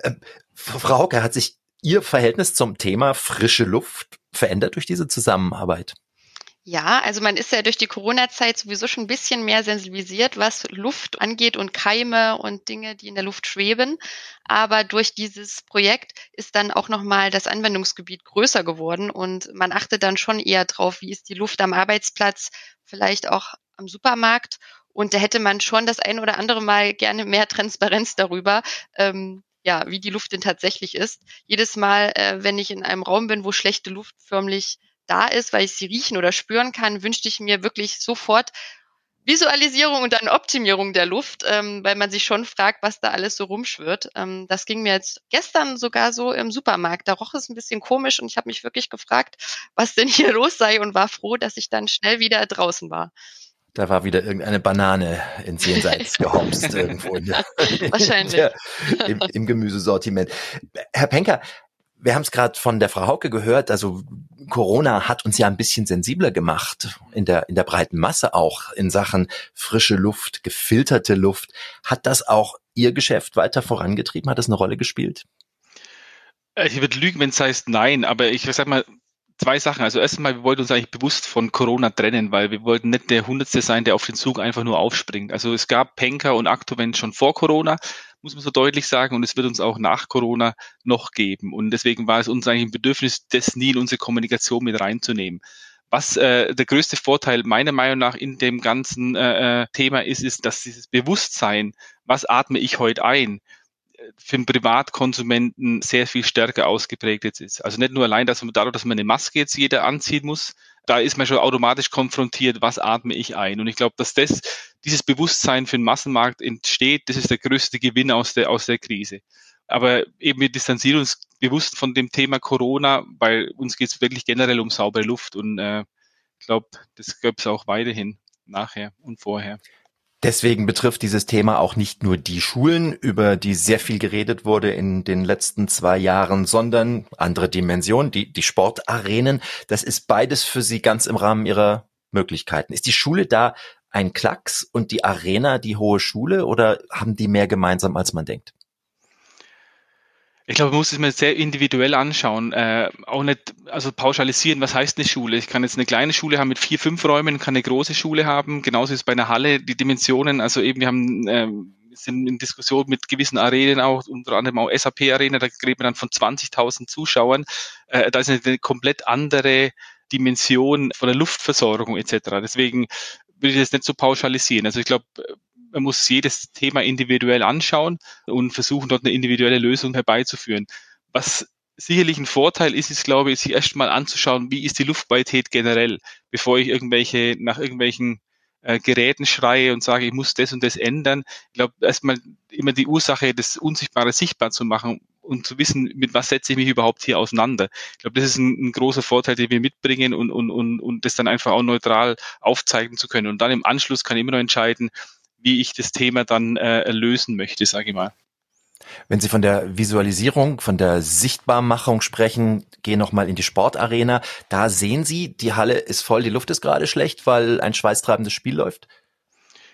Ähm, Frau Hauke, hat sich Ihr Verhältnis zum Thema frische Luft verändert durch diese Zusammenarbeit? Ja, also man ist ja durch die Corona-Zeit sowieso schon ein bisschen mehr sensibilisiert, was Luft angeht und Keime und Dinge, die in der Luft schweben. Aber durch dieses Projekt ist dann auch nochmal das Anwendungsgebiet größer geworden und man achtet dann schon eher drauf, wie ist die Luft am Arbeitsplatz, vielleicht auch am Supermarkt. Und da hätte man schon das ein oder andere Mal gerne mehr Transparenz darüber, ähm, ja, wie die Luft denn tatsächlich ist. Jedes Mal, äh, wenn ich in einem Raum bin, wo schlechte Luft förmlich da ist, weil ich sie riechen oder spüren kann, wünschte ich mir wirklich sofort Visualisierung und dann Optimierung der Luft, ähm, weil man sich schon fragt, was da alles so rumschwirrt. Ähm, das ging mir jetzt gestern sogar so im Supermarkt. Da roch es ein bisschen komisch und ich habe mich wirklich gefragt, was denn hier [laughs] los sei und war froh, dass ich dann schnell wieder draußen war. Da war wieder irgendeine Banane ins Jenseits [laughs] gehopst irgendwo der, Wahrscheinlich. [laughs] In der, im, im Gemüsesortiment. Herr Penker, wir haben es gerade von der Frau Hauke gehört, also Corona hat uns ja ein bisschen sensibler gemacht, in der, in der breiten Masse auch, in Sachen frische Luft, gefilterte Luft. Hat das auch Ihr Geschäft weiter vorangetrieben? Hat das eine Rolle gespielt? Äh, ich würde lügen, wenn es heißt nein, aber ich sag mal, zwei Sachen. Also erstmal, wir wollten uns eigentlich bewusst von Corona trennen, weil wir wollten nicht der Hundertste sein, der auf den Zug einfach nur aufspringt. Also es gab Penker und Aktovent schon vor Corona, muss man so deutlich sagen, und es wird uns auch nach Corona noch geben. Und deswegen war es uns eigentlich ein Bedürfnis, das nie in unsere Kommunikation mit reinzunehmen. Was äh, der größte Vorteil meiner Meinung nach in dem ganzen äh, äh Thema ist, ist, dass dieses Bewusstsein, was atme ich heute ein, für den Privatkonsumenten sehr viel stärker ausgeprägt jetzt ist. Also nicht nur allein, dass man dadurch, dass man eine Maske jetzt jeder anziehen muss, da ist man schon automatisch konfrontiert, was atme ich ein. Und ich glaube, dass das, dieses Bewusstsein für den Massenmarkt entsteht, das ist der größte Gewinn aus der, aus der Krise. Aber eben wir distanzieren uns bewusst von dem Thema Corona, weil uns geht es wirklich generell um saubere Luft und äh, ich glaube, das gäbe es auch weiterhin nachher und vorher. Deswegen betrifft dieses Thema auch nicht nur die Schulen, über die sehr viel geredet wurde in den letzten zwei Jahren, sondern andere Dimensionen, die, die Sportarenen. Das ist beides für Sie ganz im Rahmen Ihrer Möglichkeiten. Ist die Schule da ein Klacks und die Arena die hohe Schule oder haben die mehr gemeinsam, als man denkt? Ich glaube, man muss es mir sehr individuell anschauen. Äh, auch nicht, also pauschalisieren, was heißt eine Schule? Ich kann jetzt eine kleine Schule haben mit vier, fünf Räumen, kann eine große Schule haben. Genauso ist bei einer Halle die Dimensionen. Also eben, wir haben, äh, sind in Diskussion mit gewissen Arenen auch, unter anderem auch SAP-Arena, da reden wir dann von 20.000 Zuschauern. Äh, da ist eine komplett andere Dimension von der Luftversorgung etc. Deswegen würde ich das nicht so pauschalisieren. Also ich glaube, man muss jedes Thema individuell anschauen und versuchen, dort eine individuelle Lösung herbeizuführen. Was sicherlich ein Vorteil ist, ist, glaube ich, sich erstmal anzuschauen, wie ist die Luftqualität generell, bevor ich irgendwelche, nach irgendwelchen äh, Geräten schreie und sage, ich muss das und das ändern. Ich glaube, erstmal immer die Ursache, das Unsichtbare sichtbar zu machen und zu wissen, mit was setze ich mich überhaupt hier auseinander. Ich glaube, das ist ein, ein, großer Vorteil, den wir mitbringen und, und, und, und das dann einfach auch neutral aufzeigen zu können. Und dann im Anschluss kann ich immer noch entscheiden, wie ich das Thema dann äh, lösen möchte, sage ich mal. Wenn Sie von der Visualisierung, von der Sichtbarmachung sprechen, gehen nochmal in die Sportarena. Da sehen Sie, die Halle ist voll, die Luft ist gerade schlecht, weil ein schweißtreibendes Spiel läuft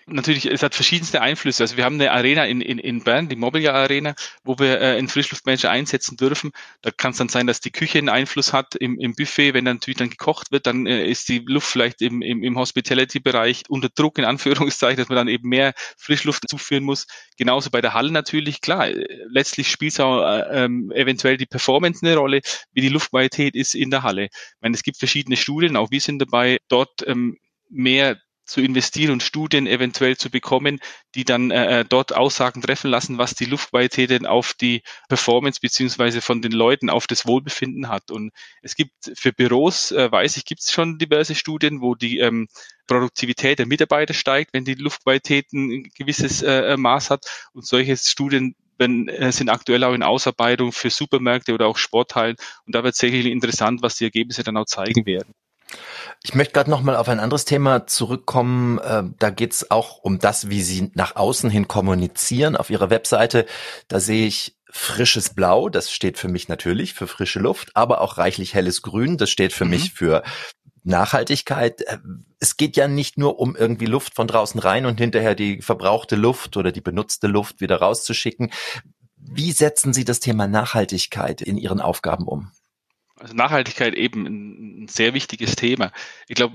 natürlich, es hat verschiedenste Einflüsse. Also wir haben eine Arena in, in, in Bern, die Mobiliar Arena, wo wir äh, einen Frischluftmanager einsetzen dürfen. Da kann es dann sein, dass die Küche einen Einfluss hat im, im Buffet. Wenn dann natürlich dann gekocht wird, dann äh, ist die Luft vielleicht im, im, im Hospitality-Bereich unter Druck, in Anführungszeichen, dass man dann eben mehr Frischluft zuführen muss. Genauso bei der Halle natürlich, klar. Äh, letztlich spielt auch äh, ähm, eventuell die Performance eine Rolle, wie die Luftqualität ist in der Halle. Ich meine, es gibt verschiedene Studien, auch wir sind dabei, dort ähm, mehr zu investieren und Studien eventuell zu bekommen, die dann äh, äh, dort Aussagen treffen lassen, was die Luftqualität denn auf die Performance beziehungsweise von den Leuten auf das Wohlbefinden hat. Und es gibt für Büros, äh, weiß ich, gibt es schon diverse Studien, wo die ähm, Produktivität der Mitarbeiter steigt, wenn die Luftqualität ein gewisses äh, äh Maß hat. Und solche Studien wenn, äh, sind aktuell auch in Ausarbeitung für Supermärkte oder auch Sporthallen. Und da wird sicherlich interessant, was die Ergebnisse dann auch zeigen werden. Ich möchte gerade noch mal auf ein anderes Thema zurückkommen. Äh, da geht es auch um das, wie Sie nach außen hin kommunizieren. Auf Ihrer Webseite, da sehe ich frisches Blau, das steht für mich natürlich für frische Luft, aber auch reichlich helles Grün, das steht für mhm. mich für Nachhaltigkeit. Äh, es geht ja nicht nur um irgendwie Luft von draußen rein und hinterher die verbrauchte Luft oder die benutzte Luft wieder rauszuschicken. Wie setzen Sie das Thema Nachhaltigkeit in Ihren Aufgaben um? Also Nachhaltigkeit eben ein, ein sehr wichtiges Thema. Ich glaube,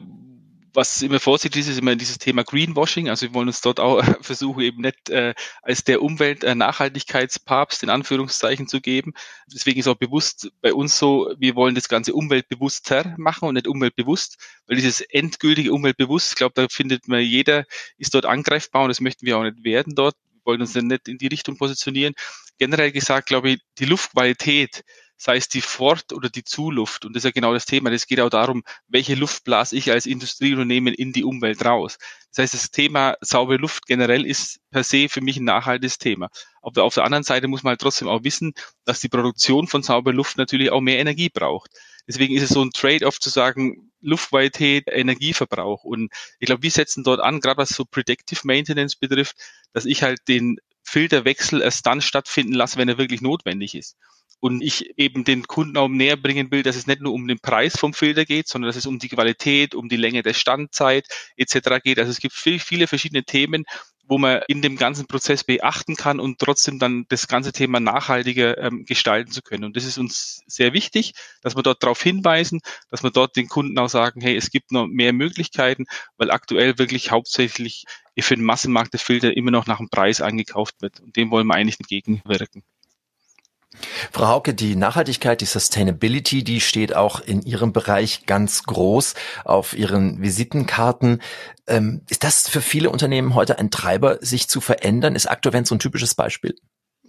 was immer vorsichtig ist, ist immer dieses Thema Greenwashing. Also wir wollen uns dort auch [laughs] versuchen, eben nicht äh, als der Umwelt-Nachhaltigkeitspapst in Anführungszeichen zu geben. Deswegen ist auch bewusst bei uns so, wir wollen das Ganze umweltbewusster machen und nicht umweltbewusst, weil dieses endgültige Umweltbewusst, ich glaube, da findet man jeder, ist dort angreifbar und das möchten wir auch nicht werden dort. Wir wollen uns dann nicht in die Richtung positionieren. Generell gesagt, glaube ich, die Luftqualität sei es die Fort- oder die Zuluft. Und das ist ja genau das Thema. Das geht auch darum, welche Luft blase ich als Industrieunternehmen in die Umwelt raus. Das heißt, das Thema saubere Luft generell ist per se für mich ein nachhaltiges Thema. Aber auf der anderen Seite muss man halt trotzdem auch wissen, dass die Produktion von sauberer Luft natürlich auch mehr Energie braucht. Deswegen ist es so ein Trade-off zu sagen, Luftqualität, Energieverbrauch. Und ich glaube, wir setzen dort an, gerade was so Predictive Maintenance betrifft, dass ich halt den Filterwechsel erst dann stattfinden lasse, wenn er wirklich notwendig ist und ich eben den Kunden auch näher bringen will, dass es nicht nur um den Preis vom Filter geht, sondern dass es um die Qualität, um die Länge der Standzeit etc. geht. Also es gibt viel, viele verschiedene Themen, wo man in dem ganzen Prozess beachten kann und trotzdem dann das ganze Thema nachhaltiger ähm, gestalten zu können. Und das ist uns sehr wichtig, dass wir dort darauf hinweisen, dass wir dort den Kunden auch sagen, hey, es gibt noch mehr Möglichkeiten, weil aktuell wirklich hauptsächlich für den Massenmarkt der Filter immer noch nach dem Preis eingekauft wird. Und dem wollen wir eigentlich entgegenwirken. Frau Hauke, die Nachhaltigkeit, die Sustainability, die steht auch in Ihrem Bereich ganz groß auf Ihren Visitenkarten. Ähm, ist das für viele Unternehmen heute ein Treiber, sich zu verändern? Ist Aktovent so ein typisches Beispiel?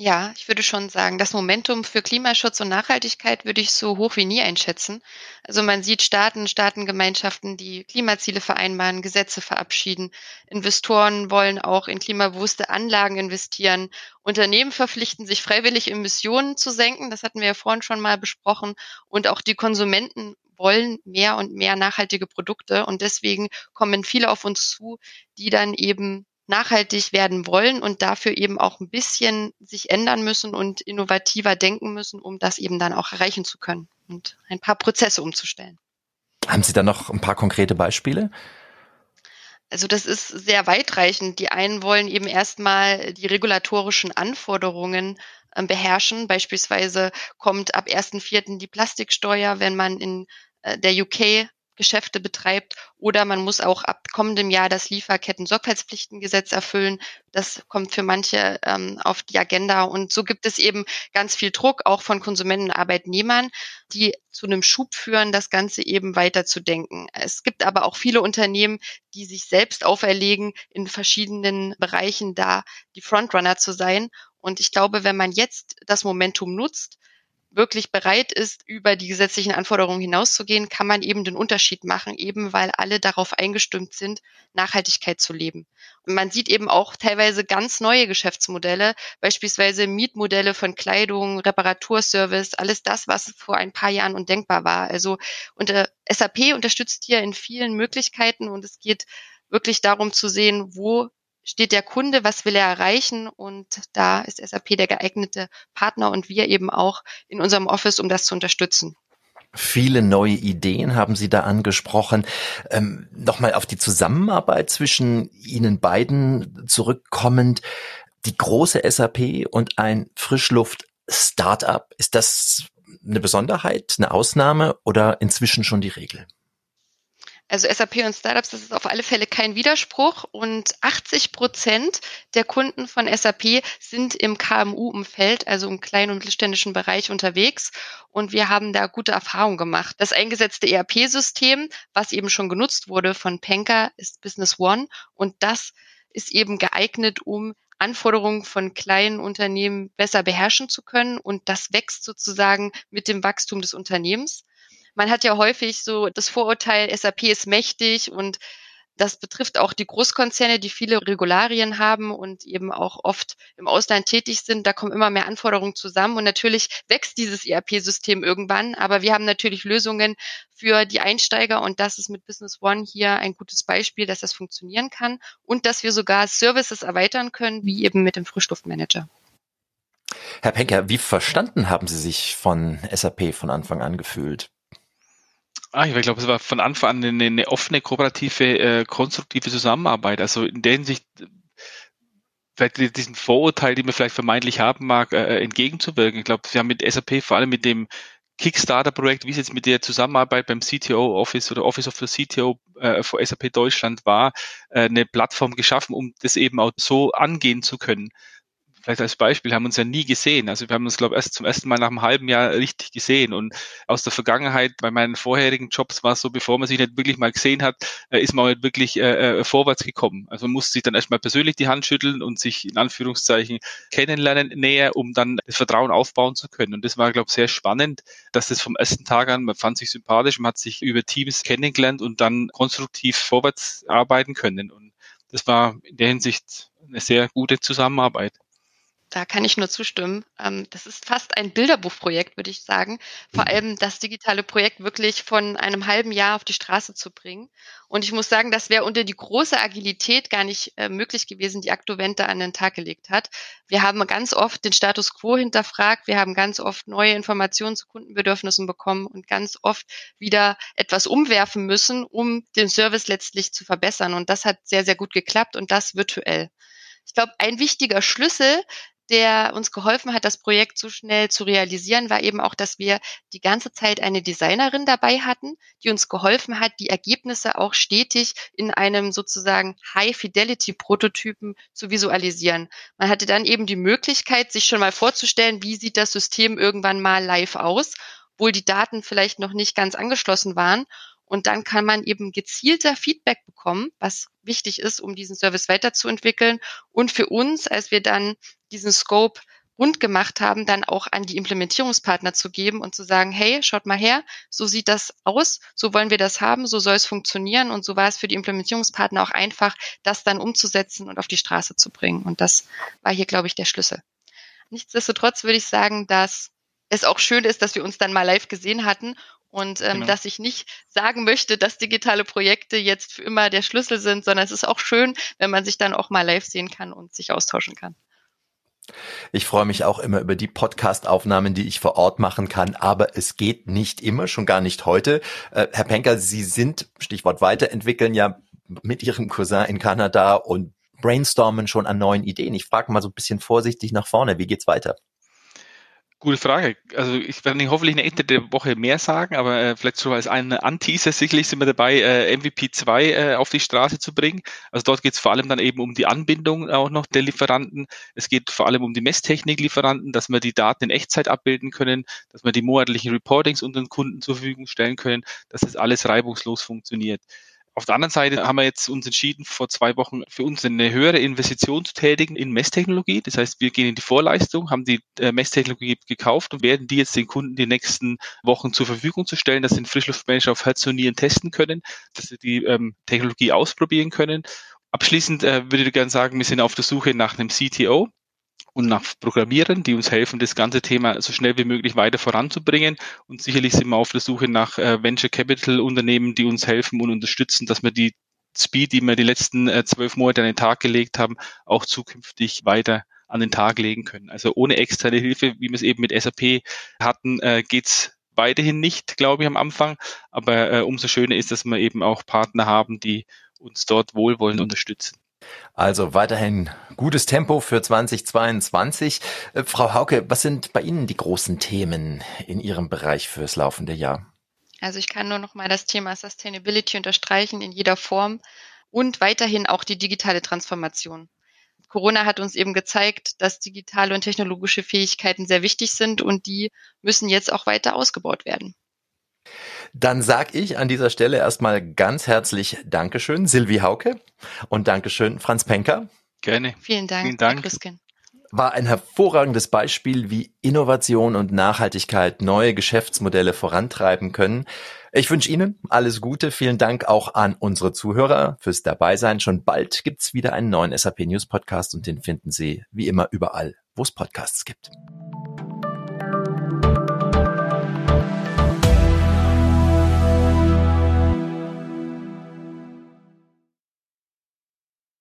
Ja, ich würde schon sagen, das Momentum für Klimaschutz und Nachhaltigkeit würde ich so hoch wie nie einschätzen. Also man sieht Staaten, Staatengemeinschaften, die Klimaziele vereinbaren, Gesetze verabschieden. Investoren wollen auch in klimabewusste Anlagen investieren. Unternehmen verpflichten sich freiwillig Emissionen zu senken. Das hatten wir ja vorhin schon mal besprochen. Und auch die Konsumenten wollen mehr und mehr nachhaltige Produkte. Und deswegen kommen viele auf uns zu, die dann eben nachhaltig werden wollen und dafür eben auch ein bisschen sich ändern müssen und innovativer denken müssen, um das eben dann auch erreichen zu können und ein paar Prozesse umzustellen. Haben Sie da noch ein paar konkrete Beispiele? Also das ist sehr weitreichend. Die einen wollen eben erstmal die regulatorischen Anforderungen äh, beherrschen. Beispielsweise kommt ab 1.4. die Plastiksteuer, wenn man in äh, der UK Geschäfte betreibt oder man muss auch ab kommendem Jahr das Lieferketten-Sorgfaltspflichtengesetz erfüllen. Das kommt für manche ähm, auf die Agenda und so gibt es eben ganz viel Druck auch von Konsumenten und Arbeitnehmern, die zu einem Schub führen, das Ganze eben weiterzudenken. Es gibt aber auch viele Unternehmen, die sich selbst auferlegen, in verschiedenen Bereichen da die Frontrunner zu sein. Und ich glaube, wenn man jetzt das Momentum nutzt, wirklich bereit ist, über die gesetzlichen Anforderungen hinauszugehen, kann man eben den Unterschied machen, eben weil alle darauf eingestimmt sind, Nachhaltigkeit zu leben. Und man sieht eben auch teilweise ganz neue Geschäftsmodelle, beispielsweise Mietmodelle von Kleidung, Reparaturservice, alles das, was vor ein paar Jahren undenkbar war. Also unter SAP unterstützt hier in vielen Möglichkeiten und es geht wirklich darum zu sehen, wo steht der Kunde, was will er erreichen und da ist SAP der geeignete Partner und wir eben auch in unserem Office, um das zu unterstützen. Viele neue Ideen haben Sie da angesprochen. Ähm, Nochmal auf die Zusammenarbeit zwischen Ihnen beiden zurückkommend. Die große SAP und ein Frischluft-Startup, ist das eine Besonderheit, eine Ausnahme oder inzwischen schon die Regel? Also SAP und Startups, das ist auf alle Fälle kein Widerspruch. Und 80 Prozent der Kunden von SAP sind im KMU-Umfeld, also im kleinen und mittelständischen Bereich unterwegs. Und wir haben da gute Erfahrungen gemacht. Das eingesetzte ERP-System, was eben schon genutzt wurde von Penker, ist Business One. Und das ist eben geeignet, um Anforderungen von kleinen Unternehmen besser beherrschen zu können. Und das wächst sozusagen mit dem Wachstum des Unternehmens man hat ja häufig so das Vorurteil, SAP ist mächtig und das betrifft auch die Großkonzerne, die viele Regularien haben und eben auch oft im Ausland tätig sind. Da kommen immer mehr Anforderungen zusammen und natürlich wächst dieses ERP-System irgendwann. Aber wir haben natürlich Lösungen für die Einsteiger und das ist mit Business One hier ein gutes Beispiel, dass das funktionieren kann und dass wir sogar Services erweitern können, wie eben mit dem Frischluftmanager. Herr Penker, wie verstanden haben Sie sich von SAP von Anfang an gefühlt? Ah, ich glaube, es war von Anfang an eine, eine offene, kooperative, äh, konstruktive Zusammenarbeit. Also in der Hinsicht vielleicht diesen Vorurteil, die man vielleicht vermeintlich haben mag, äh, äh entgegenzuwirken. Ich glaube, wir haben mit SAP vor allem mit dem Kickstarter-Projekt, wie es jetzt mit der Zusammenarbeit beim CTO-Office oder Office of the CTO äh, für SAP Deutschland war, äh, eine Plattform geschaffen, um das eben auch so angehen zu können vielleicht als Beispiel, haben uns ja nie gesehen. Also wir haben uns, glaube ich, erst zum ersten Mal nach einem halben Jahr richtig gesehen. Und aus der Vergangenheit, bei meinen vorherigen Jobs war es so, bevor man sich nicht wirklich mal gesehen hat, äh, ist man halt wirklich äh, äh, vorwärts gekommen. Also man musste sich dann erstmal persönlich die Hand schütteln und sich in Anführungszeichen kennenlernen näher, um dann das Vertrauen aufbauen zu können. Und das war, glaube ich, sehr spannend, dass das vom ersten Tag an, man fand sich sympathisch, man hat sich über Teams kennengelernt und dann konstruktiv vorwärts arbeiten können. Und das war in der Hinsicht eine sehr gute Zusammenarbeit da kann ich nur zustimmen. Ähm, das ist fast ein Bilderbuchprojekt, würde ich sagen. Vor mhm. allem das digitale Projekt wirklich von einem halben Jahr auf die Straße zu bringen. Und ich muss sagen, das wäre unter die große Agilität gar nicht äh, möglich gewesen, die Aktovente an den Tag gelegt hat. Wir haben ganz oft den Status quo hinterfragt. Wir haben ganz oft neue Informationen zu Kundenbedürfnissen bekommen und ganz oft wieder etwas umwerfen müssen, um den Service letztlich zu verbessern. Und das hat sehr, sehr gut geklappt und das virtuell. Ich glaube, ein wichtiger Schlüssel der uns geholfen hat, das Projekt so schnell zu realisieren, war eben auch, dass wir die ganze Zeit eine Designerin dabei hatten, die uns geholfen hat, die Ergebnisse auch stetig in einem sozusagen High-Fidelity-Prototypen zu visualisieren. Man hatte dann eben die Möglichkeit, sich schon mal vorzustellen, wie sieht das System irgendwann mal live aus, obwohl die Daten vielleicht noch nicht ganz angeschlossen waren. Und dann kann man eben gezielter Feedback bekommen, was wichtig ist, um diesen Service weiterzuentwickeln. Und für uns, als wir dann diesen Scope rund gemacht haben, dann auch an die Implementierungspartner zu geben und zu sagen, hey, schaut mal her, so sieht das aus, so wollen wir das haben, so soll es funktionieren. Und so war es für die Implementierungspartner auch einfach, das dann umzusetzen und auf die Straße zu bringen. Und das war hier, glaube ich, der Schlüssel. Nichtsdestotrotz würde ich sagen, dass es auch schön ist, dass wir uns dann mal live gesehen hatten und ähm, genau. dass ich nicht sagen möchte, dass digitale Projekte jetzt für immer der Schlüssel sind, sondern es ist auch schön, wenn man sich dann auch mal live sehen kann und sich austauschen kann. Ich freue mich auch immer über die Podcast-Aufnahmen, die ich vor Ort machen kann, aber es geht nicht immer, schon gar nicht heute. Äh, Herr Penker, Sie sind, Stichwort weiterentwickeln, ja mit Ihrem Cousin in Kanada und brainstormen schon an neuen Ideen. Ich frage mal so ein bisschen vorsichtig nach vorne, wie geht's weiter? Gute Frage. Also ich werde hoffentlich Ende der Woche mehr sagen, aber äh, vielleicht so als ein Anteaser sicherlich sind wir dabei, äh, MVP 2 äh, auf die Straße zu bringen. Also dort geht es vor allem dann eben um die Anbindung auch noch der Lieferanten. Es geht vor allem um die Messtechnik-Lieferanten, dass wir die Daten in Echtzeit abbilden können, dass wir die monatlichen Reportings unseren Kunden zur Verfügung stellen können, dass das alles reibungslos funktioniert. Auf der anderen Seite haben wir jetzt uns entschieden, vor zwei Wochen für uns eine höhere Investition zu tätigen in Messtechnologie. Das heißt, wir gehen in die Vorleistung, haben die äh, Messtechnologie gekauft und werden die jetzt den Kunden die nächsten Wochen zur Verfügung zu stellen, dass sie den Frischluftmanager auf Herz und Nieren testen können, dass sie die ähm, Technologie ausprobieren können. Abschließend äh, würde ich gerne sagen, wir sind auf der Suche nach einem CTO und nach Programmierern, die uns helfen, das ganze Thema so schnell wie möglich weiter voranzubringen. Und sicherlich sind wir auf der Suche nach äh, Venture Capital Unternehmen, die uns helfen und unterstützen, dass wir die Speed, die wir die letzten äh, zwölf Monate an den Tag gelegt haben, auch zukünftig weiter an den Tag legen können. Also ohne externe Hilfe, wie wir es eben mit SAP hatten, äh, geht's weiterhin nicht, glaube ich, am Anfang. Aber äh, umso schöner ist, dass wir eben auch Partner haben, die uns dort wohlwollend unterstützen. Also weiterhin gutes Tempo für 2022. Äh, Frau Hauke, was sind bei Ihnen die großen Themen in Ihrem Bereich fürs laufende Jahr? Also ich kann nur noch mal das Thema Sustainability unterstreichen in jeder Form und weiterhin auch die digitale Transformation. Corona hat uns eben gezeigt, dass digitale und technologische Fähigkeiten sehr wichtig sind und die müssen jetzt auch weiter ausgebaut werden. Dann sag ich an dieser Stelle erstmal ganz herzlich Dankeschön, Silvi Hauke und Dankeschön, Franz Penker. Gerne. Vielen Dank, Vielen Dank. Herr. War ein hervorragendes Beispiel, wie Innovation und Nachhaltigkeit neue Geschäftsmodelle vorantreiben können. Ich wünsche Ihnen alles Gute. Vielen Dank auch an unsere Zuhörer fürs Dabeisein. Schon bald gibt's wieder einen neuen SAP News Podcast und den finden Sie wie immer überall, wo es Podcasts gibt.